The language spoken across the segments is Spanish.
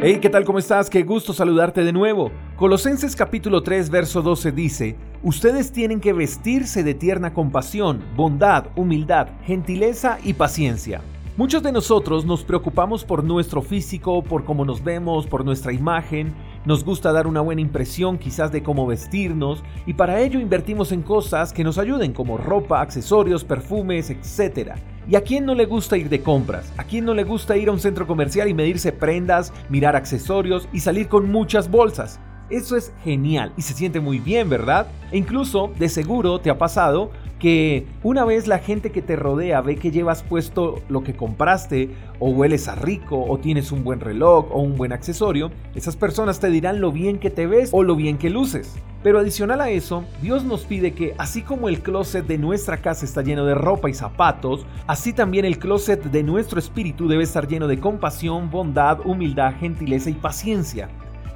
Hey, ¿qué tal? ¿Cómo estás? Qué gusto saludarte de nuevo. Colosenses capítulo 3, verso 12 dice, Ustedes tienen que vestirse de tierna compasión, bondad, humildad, gentileza y paciencia. Muchos de nosotros nos preocupamos por nuestro físico, por cómo nos vemos, por nuestra imagen, nos gusta dar una buena impresión quizás de cómo vestirnos y para ello invertimos en cosas que nos ayuden como ropa, accesorios, perfumes, etc. ¿Y a quién no le gusta ir de compras? ¿A quién no le gusta ir a un centro comercial y medirse prendas, mirar accesorios y salir con muchas bolsas? Eso es genial y se siente muy bien, ¿verdad? E incluso, de seguro, te ha pasado que una vez la gente que te rodea ve que llevas puesto lo que compraste, o hueles a rico, o tienes un buen reloj, o un buen accesorio, esas personas te dirán lo bien que te ves o lo bien que luces. Pero adicional a eso, Dios nos pide que así como el closet de nuestra casa está lleno de ropa y zapatos, así también el closet de nuestro espíritu debe estar lleno de compasión, bondad, humildad, gentileza y paciencia.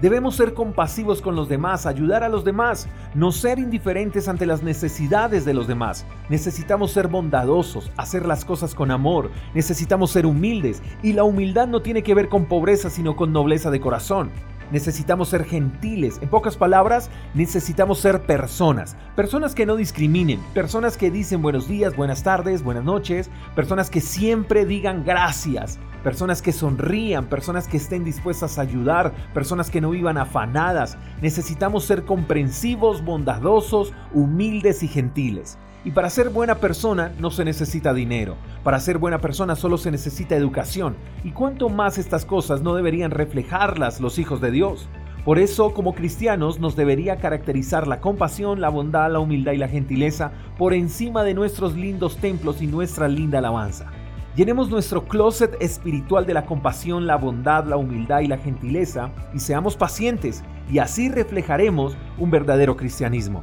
Debemos ser compasivos con los demás, ayudar a los demás, no ser indiferentes ante las necesidades de los demás. Necesitamos ser bondadosos, hacer las cosas con amor, necesitamos ser humildes y la humildad no tiene que ver con pobreza sino con nobleza de corazón. Necesitamos ser gentiles. En pocas palabras, necesitamos ser personas. Personas que no discriminen. Personas que dicen buenos días, buenas tardes, buenas noches. Personas que siempre digan gracias personas que sonrían, personas que estén dispuestas a ayudar, personas que no vivan afanadas. Necesitamos ser comprensivos, bondadosos, humildes y gentiles. Y para ser buena persona no se necesita dinero. Para ser buena persona solo se necesita educación. Y cuánto más estas cosas no deberían reflejarlas los hijos de Dios. Por eso, como cristianos, nos debería caracterizar la compasión, la bondad, la humildad y la gentileza por encima de nuestros lindos templos y nuestra linda alabanza. Llenemos nuestro closet espiritual de la compasión, la bondad, la humildad y la gentileza y seamos pacientes y así reflejaremos un verdadero cristianismo.